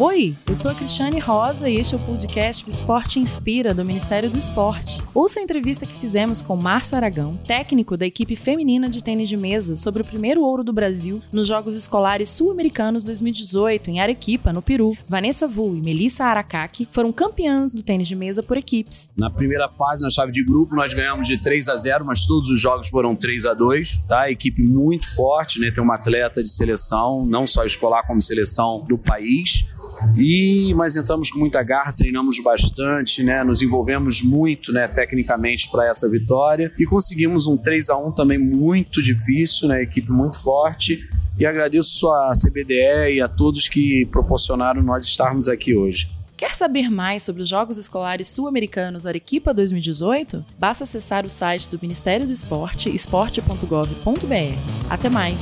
Oi, eu sou a Cristiane Rosa e este é o podcast O Esporte Inspira do Ministério do Esporte. Ouça a entrevista que fizemos com Márcio Aragão, técnico da equipe feminina de tênis de mesa, sobre o primeiro ouro do Brasil nos Jogos Escolares Sul-Americanos 2018 em Arequipa, no Peru. Vanessa Vu e Melissa Aracaki foram campeãs do tênis de mesa por equipes. Na primeira fase, na chave de grupo, nós ganhamos de 3 a 0, mas todos os jogos foram 3 a 2, tá? Equipe muito forte, né? Tem uma atleta de seleção, não só escolar como seleção do país. E mas entramos com muita garra, treinamos bastante, né? Nos envolvemos muito, né, tecnicamente para essa vitória e conseguimos um 3 a 1 também muito difícil, né? Equipe muito forte. E agradeço a CBDE e a todos que proporcionaram nós estarmos aqui hoje. Quer saber mais sobre os Jogos Escolares Sul-Americanos Arequipa 2018? Basta acessar o site do Ministério do Esporte, esporte.gov.br. Até mais!